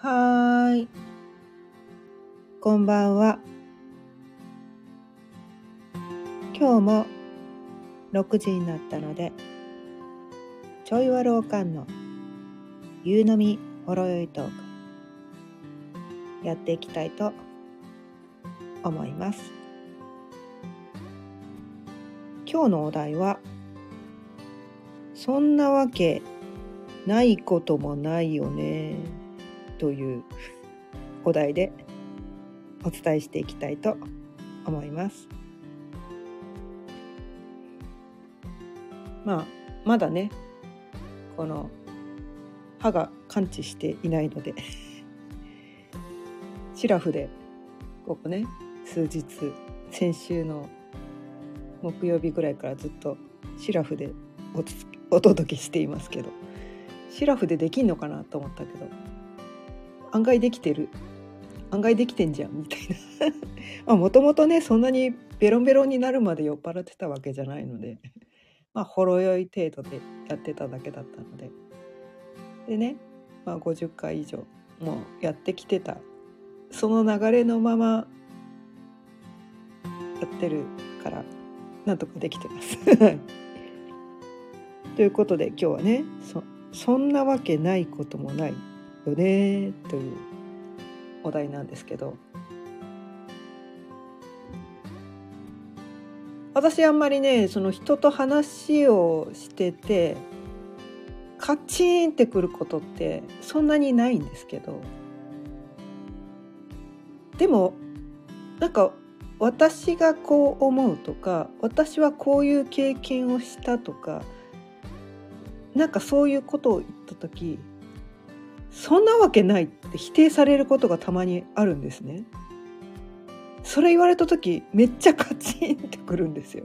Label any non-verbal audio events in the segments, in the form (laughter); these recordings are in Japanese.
はーい。こんばんは。今日も6時になったので、ちょいわろうかんの夕飲みほろよいトークやっていきたいと思います。今日のお題は、そんなわけないこともないよねというお題でお伝えしていきたいと思います。まあまだねこの歯が完治していないのでシラフでここね数日先週の木曜日ぐらいからずっとシラフでおお届けしていますけどシラフでできんのかなと思ったけど案外できてる。案外できてんじゃんみたいな。もともとねそんなにベロンベロンになるまで酔っ払ってたわけじゃないので。(laughs) まあほろ酔い程度でやってただけだったので。でね、まあ、50回以上もうやってきてた。その流れのままやってるからなんとかできてます。(laughs) ということで今日はねそそんなわけないこともない。よねというお題なんですけど。私あんまりねその人と話をしててカチンってくることってそんなにないんですけど。でもなんか私がこう思うとか私はこういう経験をしたとかなんかそういうことを言った時そんなわけないって否定されることがたまにあるんですね。それ言われた時めっちゃカチンってくるんですよ。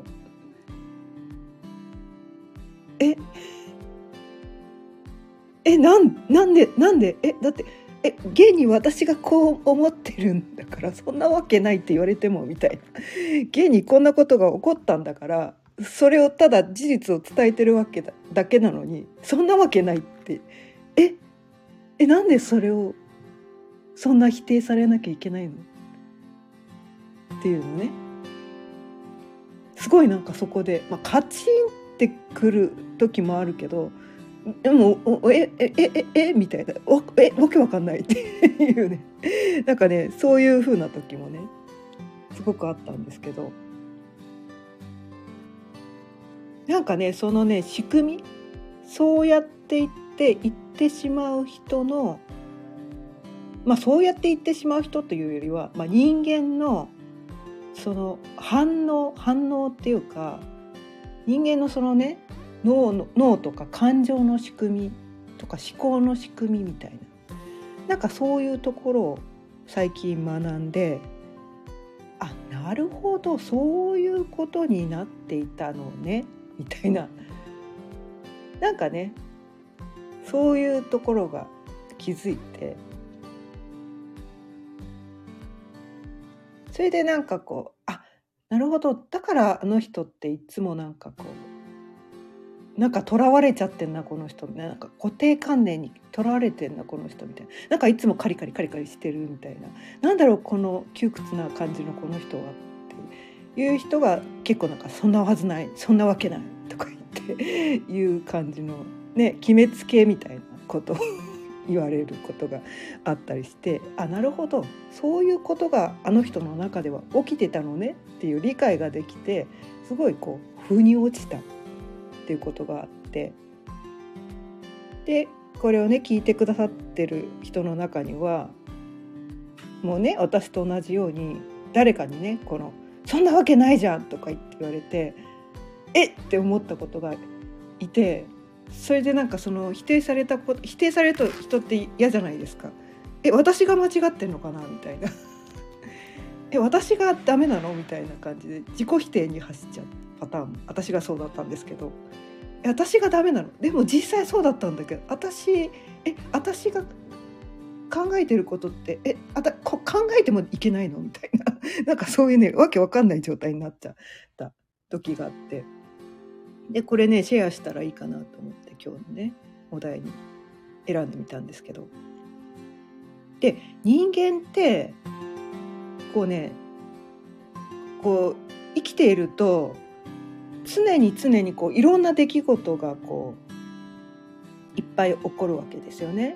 え？えなんなんでなんで？えだってえ現に私がこう思ってるんだからそんなわけないって言われてもみたいな。現にこんなことが起こったんだからそれをただ事実を伝えてるわけだだけなのにそんなわけないって。え？えなんでそれをそんな否定されなきゃいけないの？っていうのね。すごいなんかそこで、まあ、カチンってくる時もあるけどでも「えええええみたいな「わえわけわかんない」っていうね。なんかねそういう風な時もねすごくあったんですけど。なんかねそのね仕組みそうやって言って言ってしまう人のまあそうやって言ってしまう人というよりは、まあ、人間のその反応反応っていうか人間のそのね脳の脳とか感情の仕組みとか思考の仕組みみたいななんかそういうところを最近学んであなるほどそういうことになっていたのねみたいな。なんかねそういうところが気づいてそれでなんかこうあなるほどだからあの人っていつもなんかこうなんか囚われちゃってんなこの人ねなんか固定観念にとらわれてんなこの人みたいななんかいつもカリカリカリカリしてるみたいななんだろうこの窮屈な感じのこの人はっていう人が結構なんかそんなはずないそんなわけないとか言っていう感じのね決めつけみたいなことを (laughs) 言われることがあったりしてあなるほどそういうことがあの人の中では起きてたのねっていう理解ができてすごいこう腑に落ちたっていうことがあってでこれをね聞いてくださってる人の中にはもうね私と同じように誰かにねこの「そんなわけないじゃん」とか言って言われて「えっ!」って思ったことがいてそれでなんかその否定されたこと否定されると人って嫌じゃないですか。え私が間違ってんのかなみたいな。(laughs) え私がダメなのみたいな感じで自己否定に走っちゃうパターン。私がそうだったんですけど。え私がダメなの？でも実際そうだったんだけど私え私が考えてることってえあたこ考えてもいけないの？みたいな。(laughs) なんかそういうねわけわかんない状態になっちゃった時があって。でこれねシェアしたらいいかなと思って今日のねお題に選んでみたんですけどで人間ってこうねこう生きていると常に常にこういろんな出来事がこういっぱい起こるわけですよね。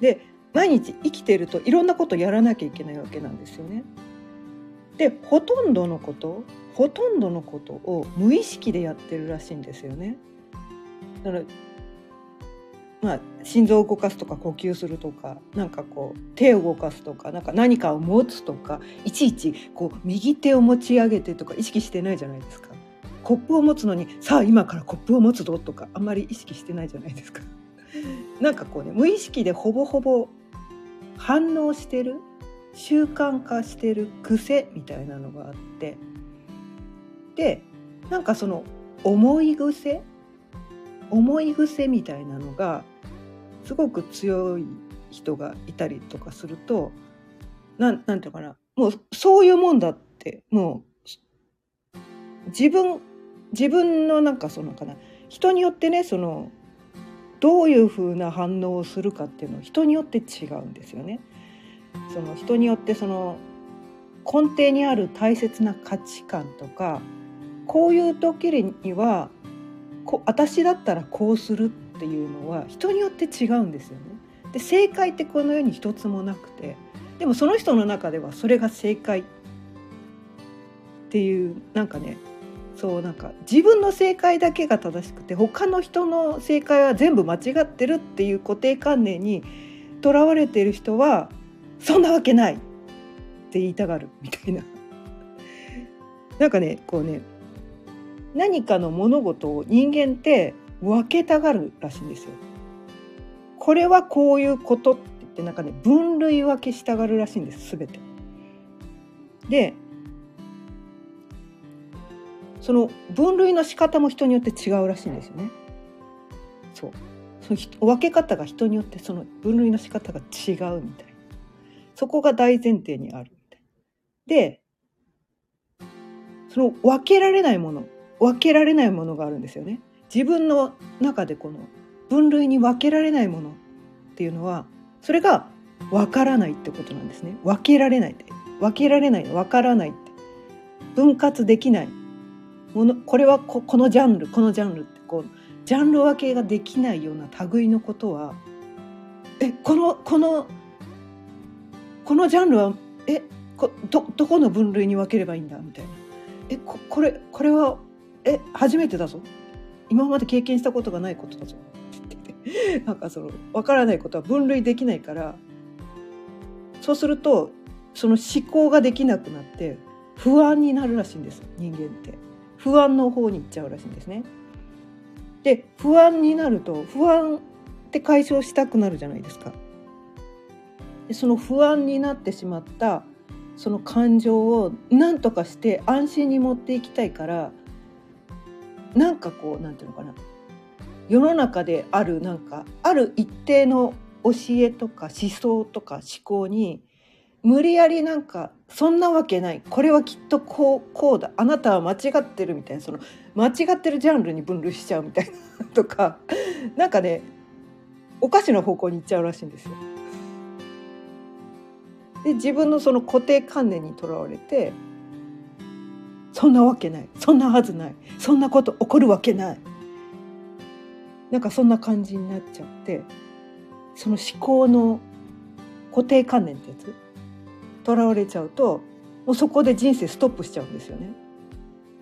で毎日生きているといろんなことやらなきゃいけないわけなんですよね。でほとんどのことほとんどのことを無意識でやってるらしいんですよね。だからまあ、心臓を動かすとか呼吸するとかなんかこう手を動かすとかなんか何かを持つとかいちいちこう右手を持ち上げてとか意識してないじゃないですか。コップを持つのにさあ今からコップを持つぞとかあんまり意識してないじゃないですか。(laughs) なんかこうね無意識でほぼほぼ反応してる習慣化してる癖みたいなのがあってでなんかその思い癖？思い癖みたいなのがすごく強い人がいたりとかするとななんていうかな？もうそういうもんだってもう自分自分のなんかそのかな？人によってねそのどういうふうな反応をするかっていうのは人によって違うんですよね。その人によってその根底にある大切な価値観とかこういう時にはこ私だったらこうするっていうのは人によって違うんですよね。で正解ってこの世に一つもなくてでもその人の中ではそれが正解っていうなんかねそうなんか自分の正解だけが正しくて他の人の正解は全部間違ってるっていう固定観念にとらわれてる人はそんなわけないって言いたがるみたいな。なんかねこうね何かの物事を人間って分けたがるらしいんですよ。これはこういうことって言ってなんかね分類分けしたがるらしいんです全て。でその分類の仕方も人によって違うらしいんですよね。そうその分け方が人によってその分類の仕方が違うみたいなそこが大前提にあるみたいな。でその分けられないもの分けられないものがあるんですよね。自分の中でこの分類に分けられないものっていうのはそれが分からないってことなんですね。分けられないって。分けられない。分からないって。分割できないもの。これはここのジャンルこのジャンルってこうジャンル分けができないような類のことはえこのこのこのジャンルはえこどどこの分類に分ければいいんだ？みたいな。えここれこれはえ初めてだぞ。今まで経験したことがないことだぞ。(laughs) なんかその分からないことは分類できないからそうするとその思考ができなくなって不安になるらしいんです人間って。不安の方に行っちゃうらしいんですね。で不安になると不安って解消したくなるじゃないですか。でその不安になってしまったその感情を何とかして安心に持っていきたいからなんかこうなんていうのかな。世の中であるなんかある一定の教えとか思想とか思考に無理やりなんかそんなわけない。これはきっとこうこうだ。あなたは間違ってるみたいな。その間違ってるジャンルに分類しちゃうみたいな。(laughs) とか。なんかねおかしな方向に行っちゃうらしいんですよ。で自分のその固定観念にとらわれてそんなわけない。そんなはずない。そんなこと起こるわけない。なんかそんな感じになっちゃってその思考の固定観念ってやつとらわれちゃうともうそこで人生ストップしちゃうんですよね。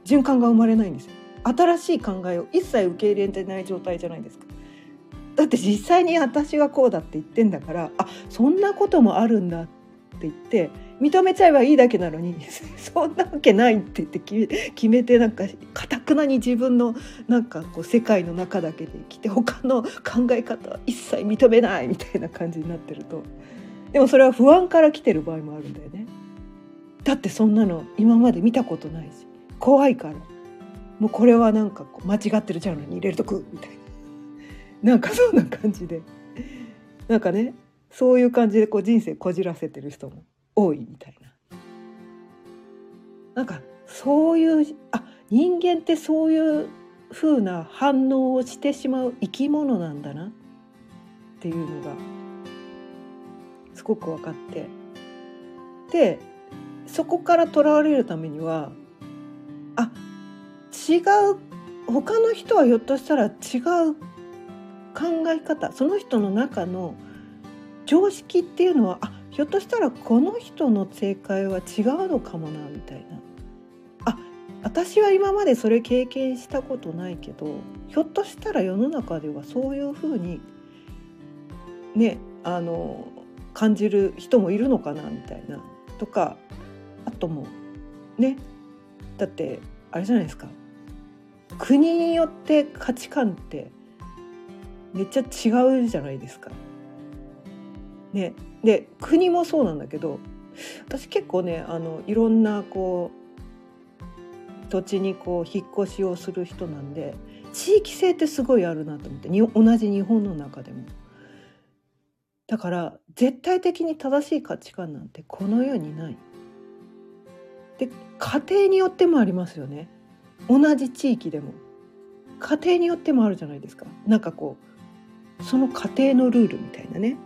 循環が生まれないんですよ。新しい考えを一切受け入れてない状態じゃないですか。だって実際に私がこうだって言ってんだからあそんなこともあるんだって言って認めちゃえばいいだけなのに (laughs) そんなわけないって言って決めてなんかかたくなに自分のなんかこう世界の中だけで生きて他の考え方は一切認めないみたいな感じになってると。でもそれは不安から来てる場合もあるんだよね。だってそんなの今まで見たことないし怖いから。もうこれはなんかこう間違ってるジャンルに入れるとくみたいな。なんかそんな感じで。なんかねそういう感じでこう人生こじらせてる人も多いみたいな。なんかそういうあ人間ってそういう風な反応をしてしまう生き物なんだなっていうのがすごく分かってでそこからとらわれるためにはあ違う他の人はひょっとしたら違う考え方その人の中の常識っていうのはあひょっとしたらこの人の正解は違うのかもなみたいな。あ私は今までそれ経験したことないけどひょっとしたら世の中ではそういうふうにねあの感じる人もいるのかなみたいな。とかあともねだってあれじゃないですか。国によって価値観ってめっちゃ違うじゃないですか。ね、で国もそうなんだけど私結構ねあのいろんなこう土地にこう引っ越しをする人なんで地域性ってすごいあるなと思ってに同じ日本の中でも。だから絶対的に正しい価値観なんてこの世にない。で家庭によってもありますよね同じ地域でも家庭によってもあるじゃないですかなんかこうその家庭のルールみたいなね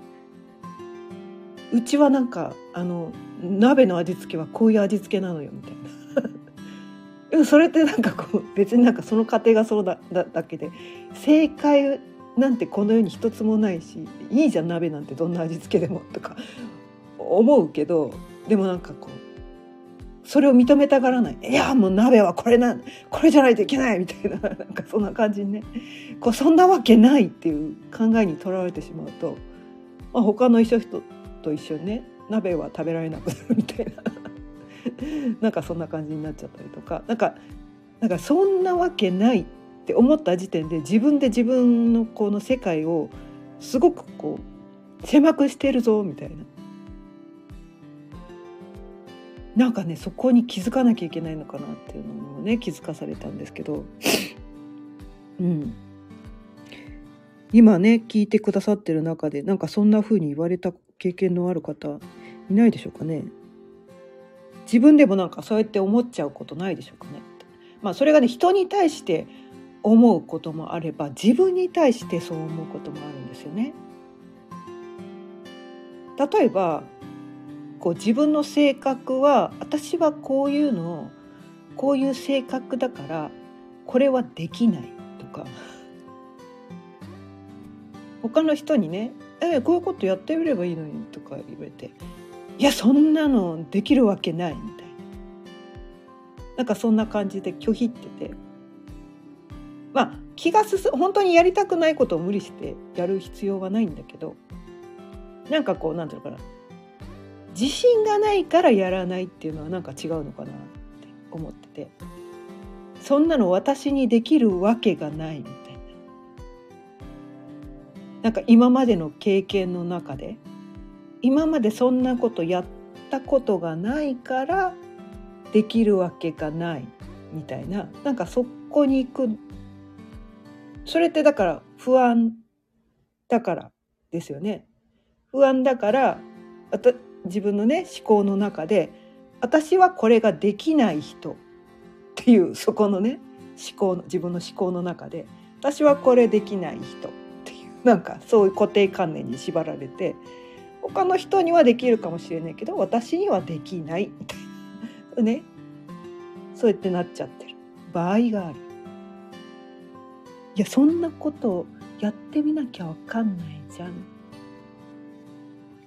うちはなんかあの鍋の味付けはこういう味付けなのよみたいな。(laughs) でもそれってなんかこう別になんかその家庭がそうだだだけで正解なんてこの世に一つもないしいいじゃん鍋なんてどんな味付けでもとか思うけどでもなんかこうそれを認めたがらない。いやもう鍋はこれなこれじゃないといけないみたいな (laughs) なんかそんな感じにねこうそんなわけないっていう考えにとらわれてしまうと、まあ、他の一緒と一緒にね鍋は食べられなくなるみたいな。(laughs) なんかそんな感じになっちゃったりとか。なんかなんかそんなわけないって思った時点で自分で自分のこの世界をすごくこう狭くしてるぞみたいな。なんかねそこに気づかなきゃいけないのかなっていうのもね気づかされたんですけど、うん、今ね聞いてくださってる中でなんかそんな風に言われた経験のある方いないでしょうかね。自分でもなんかそうやって思っちゃうことないでしょうかね。まあそれがね人に対して思うこともあれば自分に対してそう思うこともあるんですよね。例えばこう自分の性格は私はこういうのこういう性格だからこれはできないとか。他の人にねえこういうことやってみればいいのに」とか言われて「いやそんなのできるわけない」みたいな。なんかそんな感じで拒否ってて。まあ気が進む本当にやりたくないことを無理してやる必要はないんだけどなんかこうなんていうのかな。自信がないからやらないっていうのはなんか違うのかなって思ってて。そんなの私にできるわけがないみたいな。なんか今までの経験の中で今までそんなことやったことがないからできるわけがないみたいな。なんかそこに行く。それってだから不安だからですよね。不安だから自分のね思考の中で私はこれができない人。っていうそこのね思考の自分の思考の中で私はこれできない人。なんかそういう固定観念に縛られて他の人にはできるかもしれないけど私にはできない。みたいなね。そうやってなっちゃってる。場合がある。いやそんなことやってみなきゃわかんないじゃん。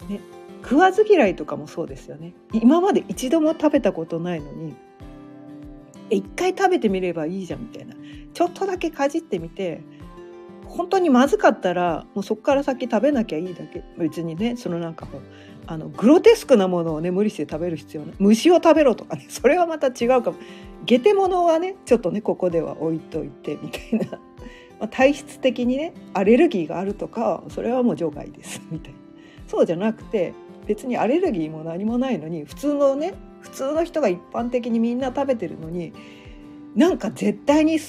ね。食わず嫌いとかもそうですよね。今まで一度も食べたことないのに一回食べてみればいいじゃんみたいな。ちょっとだけかじってみて本当にまずかったらもうそこから先食べなきゃいいだけ。別にねそのなんかもうあのグロテスクなものをね無理して食べる必要ない。虫を食べろとかね (laughs) それはまた違うかも。ゲテモノはねちょっとねここでは置いといてみたいな、(laughs) まあ、体質的にねアレルギーがあるとかそれはもう除外です。(laughs) みたいな。そうじゃなくて別にアレルギーも何もないのに普通のね普通の人が一般的にみんな食べてるのになんか絶対に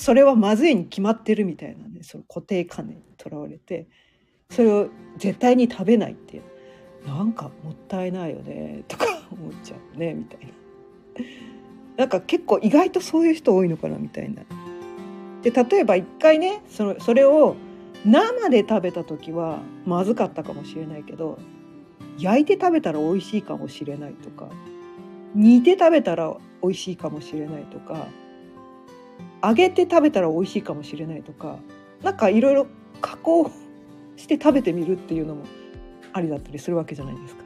それはまずいに決まってるみたいなねその固定観念にとらわれてそれを絶対に食べないっていうなんかもったいないよねとか思っちゃうねみたいな。なんか結構意外とそういう人多いのかなみたいな。で例えば一回ねそのそれを生で食べた時はまずかったかもしれないけど焼いて食べたら美味しいかもしれないとか煮て食べたら美味しいかもしれないとか揚げて食べたら美味しいかもしれないとかなんかいろいろ加工して食べてみるっていうのもありだったりするわけじゃないですか。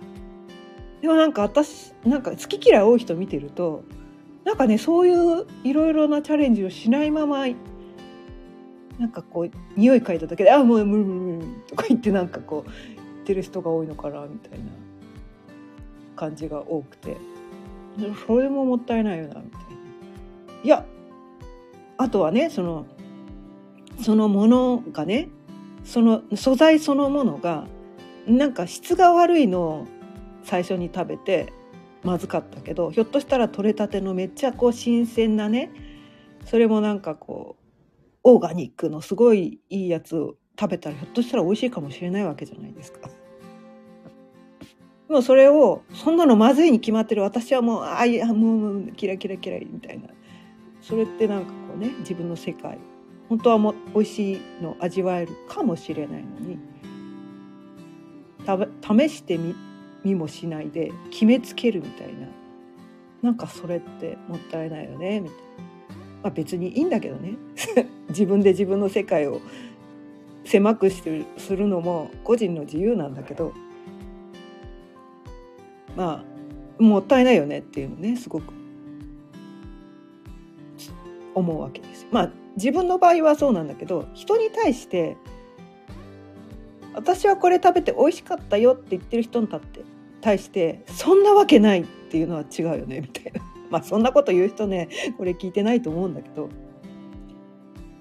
でもなんか私なんか好き嫌い多い人見てるとなんかねそういういろいろなチャレンジをしないままなんかこう匂い嗅いだだけで「あもう無理無理無理」とか言ってなんかこう言ってる人が多いのかなみたいな感じが多くてそれももったいないよなみたいな。いやあとはねそのそのものがねその素材そのものがなんか質が悪いのを最初に食べてまずかったけどひょっとしたら取れたてのめっちゃこう新鮮なねそれもなんかこうオーガニックのすごいいいやつを食べたらひょっとしたら美味しいかもしれないわけじゃないですか。もうそれをそんなのまずいに決まってる私はもうあいやもうキラキラキラみたいなそれってなんかこうね自分の世界本当はも美味しいの味わえるかもしれないのに試してみ見もしないで決めつけるみたいななんかそれってもったいないよねみたいな、まあ、別にいいんだけどね。(laughs) 自分で自分の世界を狭くしてするのも個人の自由なんだけどまあもったいないよねっていうのねすごく。思うわけです。まあ自分の場合はそうなんだけど人に対して私はこれ食べて美味しかったよって言ってる人に対してそんなわけないっていうのは違うよねみたいな。(laughs) まあそんなこと言う人ねこれ聞いてないと思うんだけど。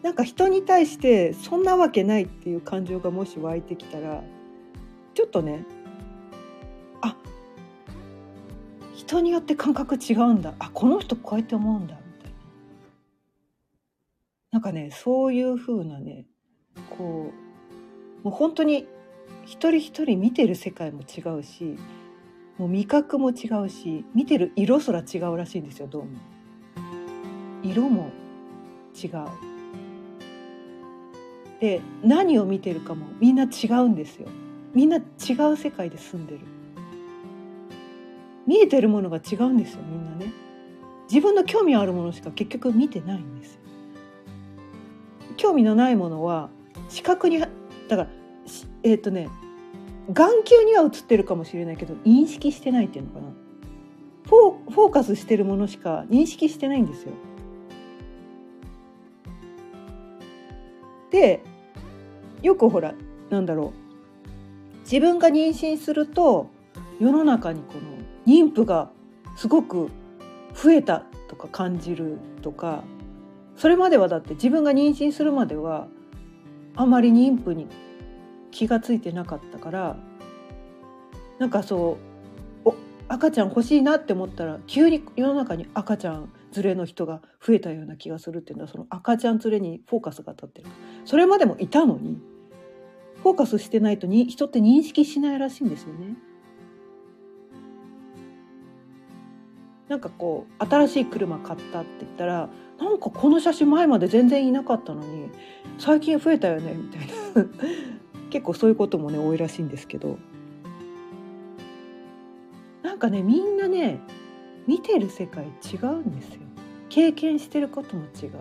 なんか人に対してそんなわけないっていう感情がもし湧いてきたらちょっとねあ人によって感覚違うんだ。あこの人こうやって思うんだ。なんかねそういう風なねこうもう本当に一人一人見てる世界も違うしもう味覚も違うし見てる色すら違うらしいんですよどうも。色も違う。で何を見てるかもみんな違うんですよ。みんな違う世界で住んでる。見えてるものが違うんですよみんなね。自分の興味あるものしか結局見てないんですよ。興味のないものは視覚にだからえっ、ー、とね眼球には映ってるかもしれないけど認識してないっていうのかなフォフォーカスしてるものしか認識してないんですよ。でよくほらなんだろう自分が妊娠すると世の中にこの妊婦がすごく増えたとか感じるとかそれまではだって自分が妊娠するまではあまり妊婦に気が付いてなかったからなんかそうお赤ちゃん欲しいなって思ったら急に世の中に赤ちゃん連れの人が増えたような気がするっていうのはその赤ちゃん連れにフォーカスが当たってるそれまでもいたのにフォーカスしてないとに人って認識しないらしいんですよね。なんかこう新しい車買ったって言ったらなんかこの写真前まで全然いなかったのに最近増えたよねみたいな。(laughs) 結構そういうこともね多いらしいんですけど。なんかねみんなね見てる世界違うんですよ。経験してることも違う。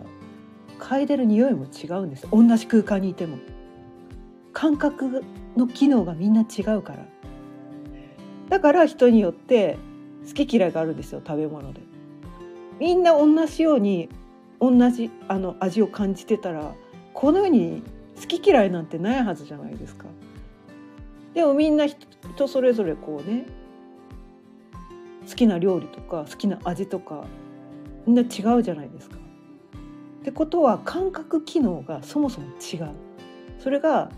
嗅いでる匂いも違うんです。同じ空間にいても。感覚の機能がみんな違うから。だから人によって好き嫌いがあるんですよ食べ物でみんな同じように同じあの味を感じてたらこの世に好き嫌いなんてないはずじゃないですか。でもみんな人それぞれこうね好きな料理とか好きな味とかみんな違うじゃないですか。ってことは感覚機能がそもそも違う。それが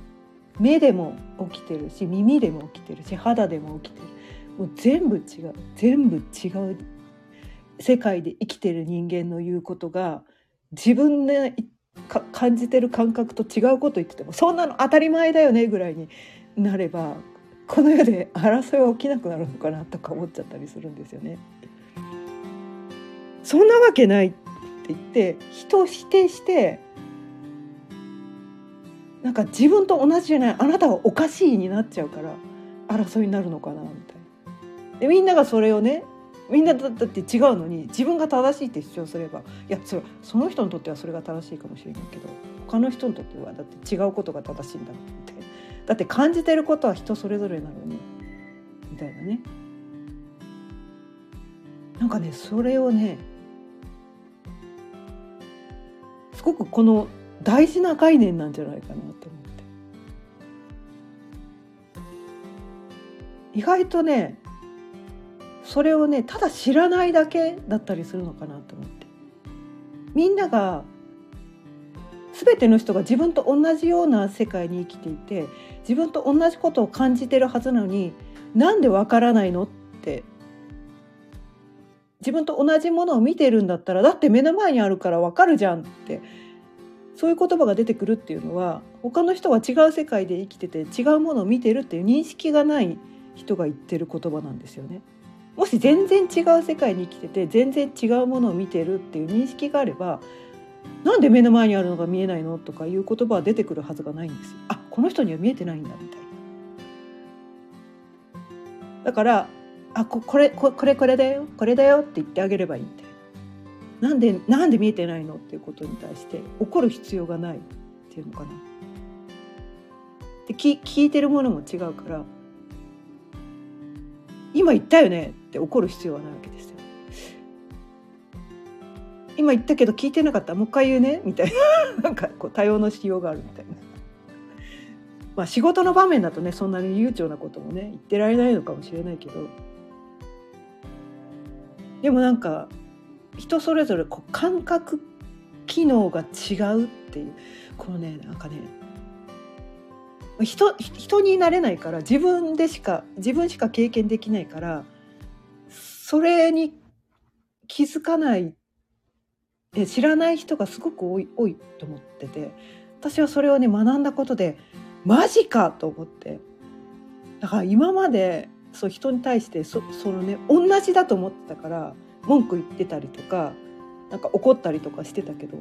目でも起きてるし耳でも起きてるし肌でも起きてるもう全部違う全部違う世界で生きてる人間の言うことが自分で感じてる感覚と違うこと言っててもそんなの当たり前だよねぐらいになればこの世で争いは起きなくなるのかなとか思っちゃったりするんですよね。そんなわけないって言って人を否定してなんか自分と同じじゃないあなたはおかしいになっちゃうから争いになるのかなみたいな。でみんながそれをねみんなだって違うのに自分が正しいって主張すればいやそれその人にとってはそれが正しいかもしれないけど他の人にとってはだって違うことが正しいんだって。だって感じてることは人それぞれなのにみたいなね。なんかねそれをねすごくこの大事な概念なんじゃないかなと思って。意外とねそれをねただ知らないだけだったりするのかなと思って。みんなが全ての人が自分と同じような世界に生きていて自分と同じことを感じてるはずなのになんでわからないのって。自分と同じものを見てるんだったらだって目の前にあるからわかるじゃんって。そういう言葉が出てくるっていうのは他の人は違う世界で生きてて違うものを見てるっていう認識がない人が言ってる言葉なんですよね。もし全然違う世界に生きてて全然違うものを見てるっていう認識があればなんで目の前にあるのが見えないのとかいう言葉は出てくるはずがないんですよ。あこの人には見えてないんだみたいな。だからあここれここれこれだよこれだよって言ってあげればいいみたいな。なんでなんで見えてないのっていうことに対して怒る必要がないっていうのかな。で聞聞いてるものも違うから今言ったよねって怒る必要はないわけですよ。今言ったけど聞いてなかった。もう一回言うね。みたいな。(laughs) なんかこう多様のしようがあるみたいな。まあ仕事の場面だとねそんなに悠長なこともね言ってられないのかもしれないけど。でもなんか人それぞれこう感覚機能が違うっていう。このねなんかね人人になれないから自分でしか自分しか経験できないからそれに気づかない知らない人がすごく多い多いと思ってて私はそれをね学んだことでマジかと思ってだから今までそう人に対してそそのね同じだと思ってたから文句言ってたりとかなんか怒ったりとかしてたけど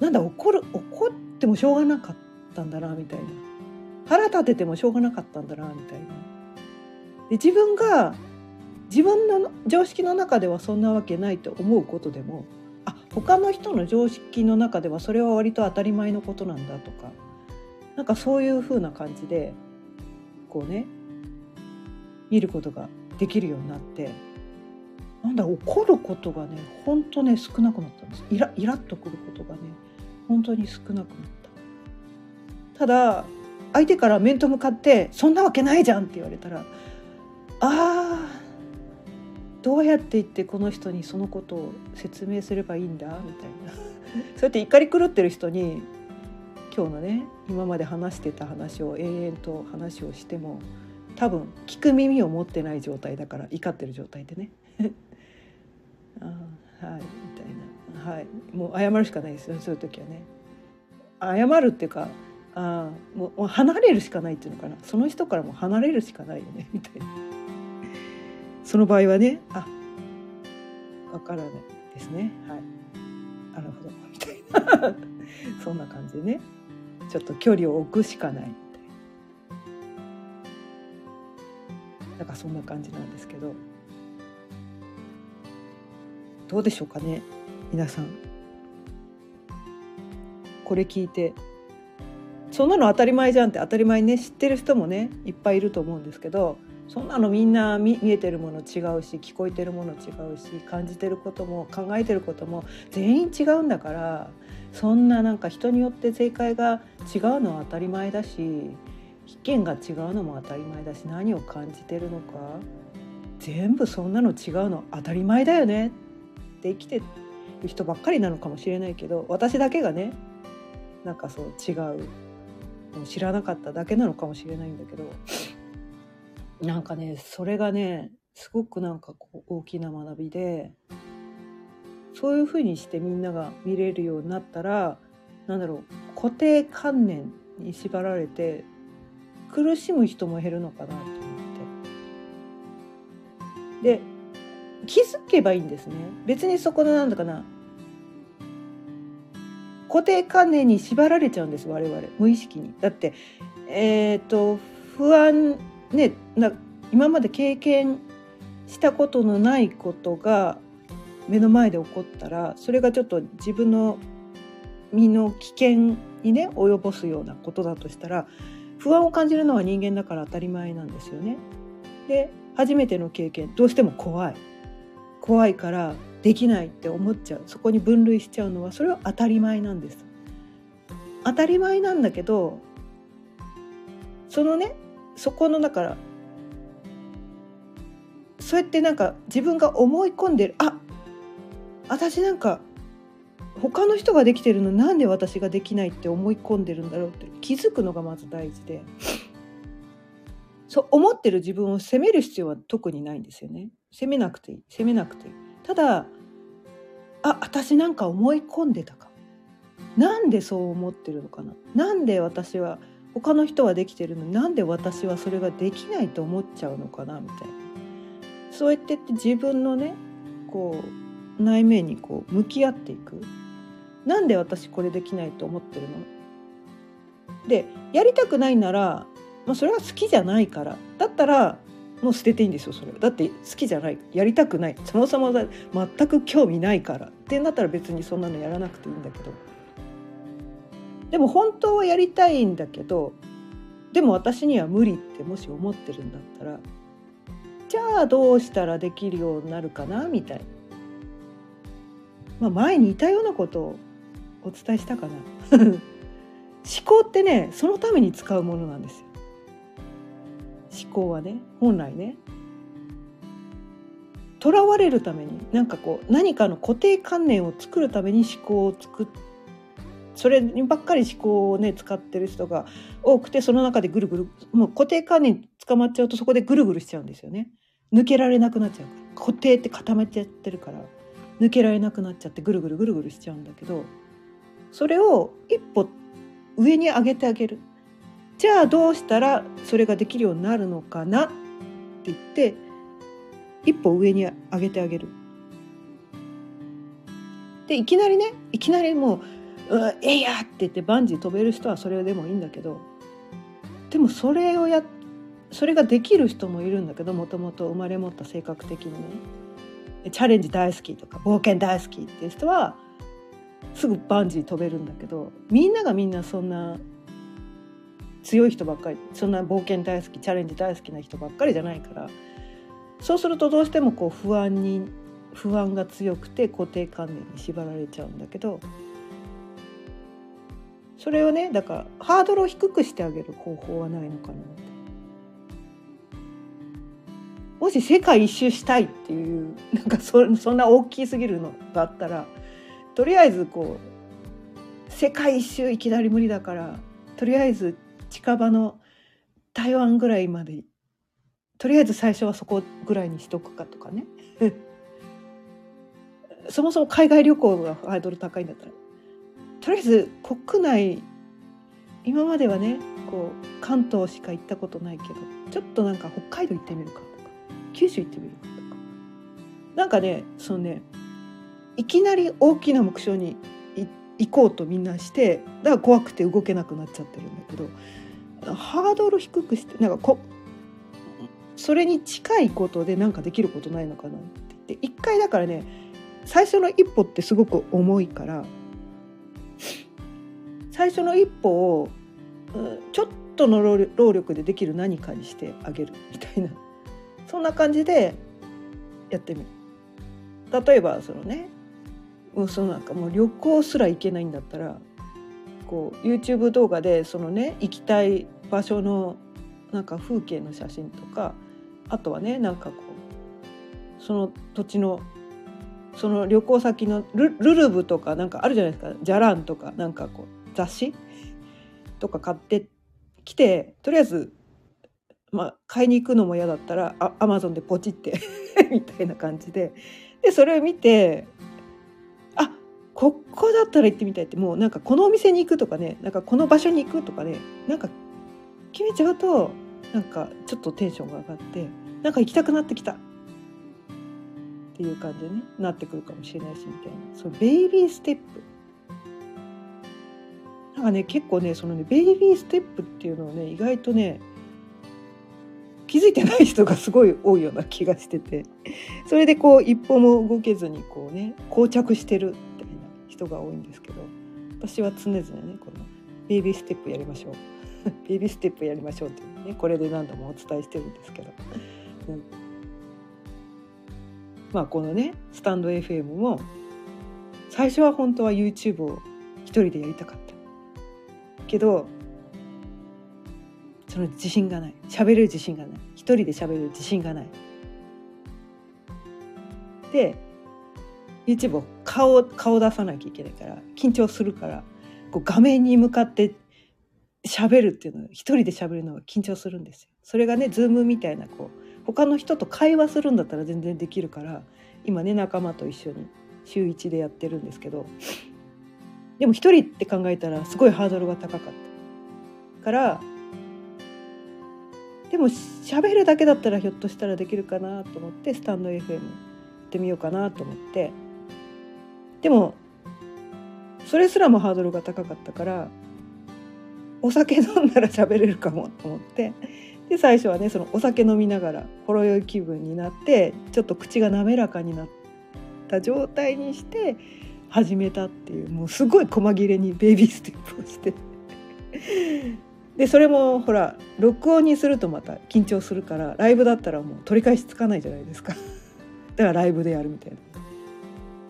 なんだ怒る怒ってもしょうがなかったんだなみたいな。腹立ててもしょうがなかったんだなみたいな。で自分が自分の常識の中ではそんなわけないと思うことでもあ他の人の常識の中ではそれは割と当たり前のことなんだとかなんかそういう風な感じでこうね見ることができるようになってなんだ怒ることがね本当ね少なくなったんですイライラっとくることがね本当に少なくなったただ相手から面と向かって「そんなわけないじゃん」って言われたら「あーどうやって言ってこの人にそのことを説明すればいいんだ」みたいな。(laughs) そうやって怒り狂ってる人に今日のね今まで話してた話を延々と話をしても多分聞く耳を持ってない状態だから怒ってる状態でね。(laughs) あはいみたいな。はい。もう謝るしかないですよそういう時はね。謝るっていうかあもう離れるしかないっていうのかな。その人からも離れるしかないよね (laughs) みたいな。その場合はねあわからないですね。はい。なるほど。みたいな。(laughs) そんな感じでね。ちょっと距離を置くしかない。みたいななんかそんな感じなんですけど。どうでしょうかね皆さん。これ聞いてそんなの当たり前じゃんって当たり前ね知ってる人もねいっぱいいると思うんですけどそんなのみんな見えてるもの違うし聞こえてるもの違うし感じてることも考えてることも全員違うんだからそんななんか人によって正解が違うのは当たり前だし意見が違うのも当たり前だし何を感じてるのか全部そんなの違うの当たり前だよねって生きてる人ばっかりなのかもしれないけど私だけがねなんかそう違う知らなかっただけなのかもしれないんだけどなんかねそれがねすごくなんかこう大きな学びでそういうふうにしてみんなが見れるようになったらなんだろう固定観念に縛られて苦しむ人も減るのかなと思って。で気づけばいいんですね。別にそこでなんだかな固定観念に縛られちゃうんです我々無意識に。だってえっ、ー、と不安ねな今まで経験したことのないことが目の前で起こったらそれがちょっと自分の身の危険にね及ぼすようなことだとしたら不安を感じるのは人間だから当たり前なんですよね。で初めての経験どうしても怖い怖いからできないって思っちゃう。そこに分類しちゃうのはそれは当たり前なんです。当たり前なんだけどそのねそこのだからそうやってなんか自分が思い込んでる。あ私なんか他の人ができてるのなんで私ができないって思い込んでるんだろうって気づくのがまず大事で。そう思ってる自分を責める必要は特にないんですよね。責めなくていい。責めなくていい。ただあ私なんか思い込んでたか。なんでそう思ってるのかな。なんで私は他の人はできてるのになんで私はそれができないと思っちゃうのかなみたいな。そうやってって自分のねこう内面にこう向き合っていく。なんで私これできないと思ってるの。でやりたくないなら、まあ、それは好きじゃないから。だったらもう捨てていいんですよそれ。だって好きじゃない。やりたくない。そもそも全く興味ないからってなったら別にそんなのやらなくていいんだけど。でも本当はやりたいんだけどでも私には無理ってもし思ってるんだったらじゃあどうしたらできるようになるかなみたいな、まあ、前にいたようなことをお伝えしたかな。(laughs) 思考ってねそのために使うものなんですよ。思考はね本来ね。囚われるために何かこう何かの固定観念を作るために思考を作っそれにばっかり思考をね使ってる人が多くてその中でぐるぐるもう固定観念捕まっちゃうとそこでぐるぐるしちゃうんですよね。抜けられなくなっちゃう。固定って固めちゃってるから抜けられなくなっちゃってぐるぐるぐるぐるしちゃうんだけどそれを一歩上に上げてあげる。じゃあどうしたらそれができるようになるのかなって言って一歩上に上げてあげる。でいきなりねいきなりもう「うえいや!」って言ってバンジー飛べる人はそれでもいいんだけどでもそれをやそれができる人もいるんだけどもともと生まれ持った性格的にねチャレンジ大好きとか冒険大好きっていう人はすぐバンジー飛べるんだけどみんながみんなそんな強い人ばっかりそんな冒険大好きチャレンジ大好きな人ばっかりじゃないからそうするとどうしてもこう不安に不安が強くて固定観念に縛られちゃうんだけどそれをねだからハードルを低くしてあげる方法はないのかなもし世界一周したいっていうなんかそそんな大きすぎるのがあったらとりあえずこう世界一周いきなり無理だからとりあえず近場の台湾ぐらいまでとりあえず最初はそこぐらいにしとくかとかね。(laughs) そもそも海外旅行がハードル高いんだったら。とりあえず国内今まではねこう関東しか行ったことないけどちょっとなんか北海道行ってみるかとか九州行ってみるかとか。なんかねそのねいきなり大きな目標に行こうとみんなしてだから怖くて動けなくなっちゃってるんだけどハードル低くしてなんかこそれに近いことで何かできることないのかなって言って一回だからね最初の一歩ってすごく重いから最初の一歩をちょっとの労力でできる何かにしてあげるみたいなそんな感じでやってみる。例えばそのねもうそのなんかもう旅行すら行けないんだったらこう YouTube 動画でそのね行きたい場所のなんか風景の写真とかあとはねなんかこうその土地のその旅行先のルルブとかなんかあるじゃないですか。じゃらんとかなんかこう雑誌とか買ってきてとりあえずまあ買いに行くのも嫌だったらアマゾンでポチって (laughs) みたいな感じで。でそれを見てあここだったら行ってみたいってもうなんかこのお店に行くとかねなんかこの場所に行くとかねなんか決めちゃうとなんかちょっとテンションが上がってなんか行きたくなってきた。っていう感じでねなってくるかもしれないしみたいな。そうベイビーステップ。なんかね結構ねそのねベイビーステップっていうのをね意外とね気づいてない人がすごい多いような気がしてて。それでこう一歩も動けずにこうね膠着してるみたいな人が多いんですけど私は常々ねこのベイビーステップやりましょう。ベビーステップやりましょうっていうねこれで何度もお伝えしてるんですけど、うん、まあこのねスタンド FM も最初は本当は YouTube を一人でやりたかった。けどその自信がない。喋れる自信がない。一人で喋る自信がない。で YouTube を顔顔出さなきゃいけないから緊張するからこう画面に向かって喋るっていうのは一人で喋るのは緊張するんですよ。それがねズームみたいなこう他の人と会話するんだったら全然できるから今ね仲間と一緒に週1でやってるんですけどでも一人って考えたらすごいハードルが高かったからでも喋るだけだったらひょっとしたらできるかなと思ってスタンド FM 行ってみようかなと思ってでもそれすらもハードルが高かったからお酒飲んだら喋れるかもと思って。で最初はねそのお酒飲みながらほろ酔い気分になってちょっと口が滑らかになった状態にして始めたっていうもうすごい細切れにベイビーステップをして。でそれもほら録音にするとまた緊張するからライブだったらもう取り返しつかないじゃないですか。だからライブでやるみたいな。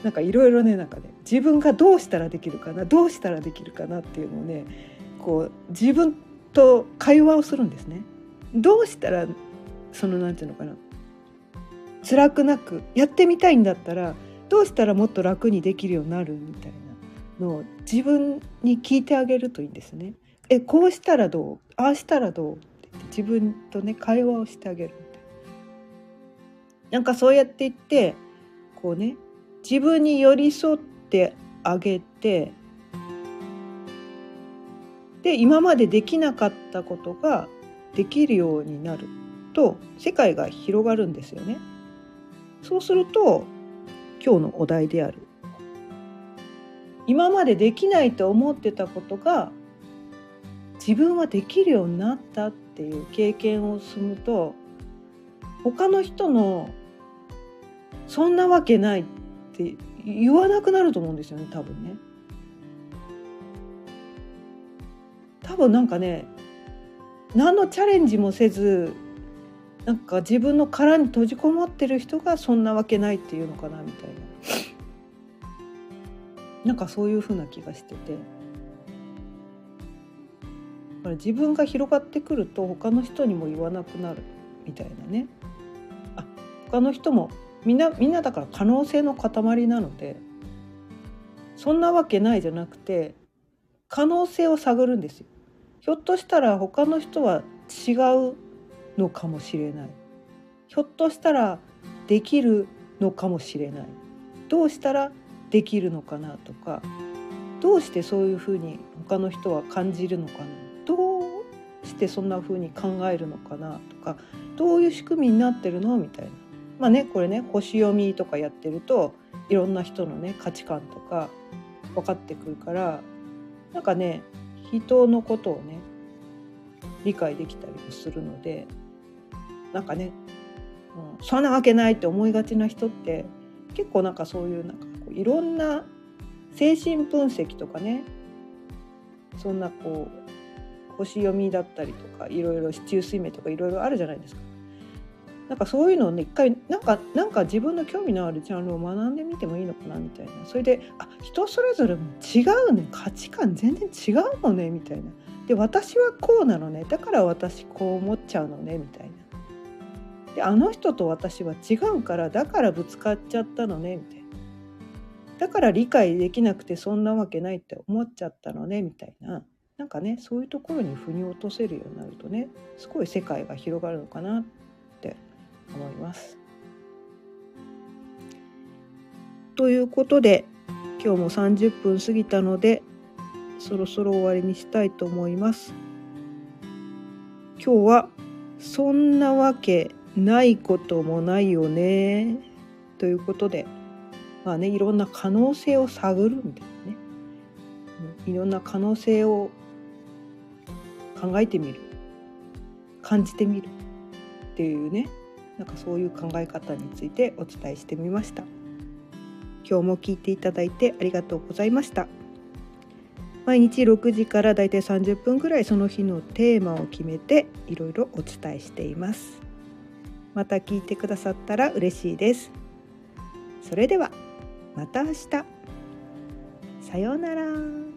なんかいろいろねなんかね自分がどうしたらできるかなどうしたらできるかなっていうのをねこう自分と会話をするんですね。どうしたらそのなんていうのかな。辛くなくやってみたいんだったらどうしたらもっと楽にできるようになるみたいなのを自分に聞いてあげるといいんですね。えこうしたらどう？ああしたらどう？って自分とね会話をしてあげるみたいなんかそうやって言ってこうね自分に寄り添ってあげてで今までできなかったことができるようになると世界が広がるんですよね。そうすると今日のお題である今までできないと思ってたことが自分はできるようになったっていう経験を積むと他の人のそんなわけないって言わなくなると思うんですよね多分ね。多分なんかね何のチャレンジもせずなんか自分の殻に閉じこもってる人がそんなわけないっていうのかなみたいな (laughs) なんかそういうふうな気がしてて。から自分が広がってくると他の人にも言わなくなるみたいなねあ他の人もみんなみんなだから可能性の塊なのでそんなわけないじゃなくて可能性を探るんですよ。ひょっとしたら他の人は違うのかもしれない。ひょっとしたらできるのかもしれない。どうしたらできるのかなとか。どうしてそういうふうに他の人は感じるのかな。どうしてそんな風に考えるのかなとか。どういう仕組みになってるのみたいな。まあねこれね星読みとかやってるといろんな人のね価値観とか分かってくるから。なんかね人のことをね理解できたりもするのでなんかね、うん、そんなわけないって思いがちな人って結構なんかそういうなんかこういろんな精神分析とかねそんなこう星読みだったりとかいろいろ地中水面とかいろいろあるじゃないですか。なんかそういうのをね一回なんかなんか自分の興味のあるジャンルを学んでみてもいいのかなみたいな。それであ人それぞれも違うね。価値観全然違うのね。みたいな。で私はこうなのね。だから私こう思っちゃうのね。みたいな。であの人と私は違うからだからぶつかっちゃったのね。みたいな。だから理解できなくてそんなわけないって思っちゃったのね。みたいな。なんかねそういうところに腑に落とせるようになるとねすごい世界が広がるのかなって思います。ということで今日も30分過ぎたのでそろそろ終わりにしたいと思います。今日はそんなわけないこともないよねということでまあねいろんな可能性を探るみたいなねいろんな可能性を考えてみる感じてみるっていうねなんかそういう考え方についてお伝えしてみました。今日も聞いていただいてありがとうございました。毎日6時からだいたい30分ぐらいその日のテーマを決めていろいろお伝えしています。また聞いてくださったら嬉しいです。それではまた明日。さようなら。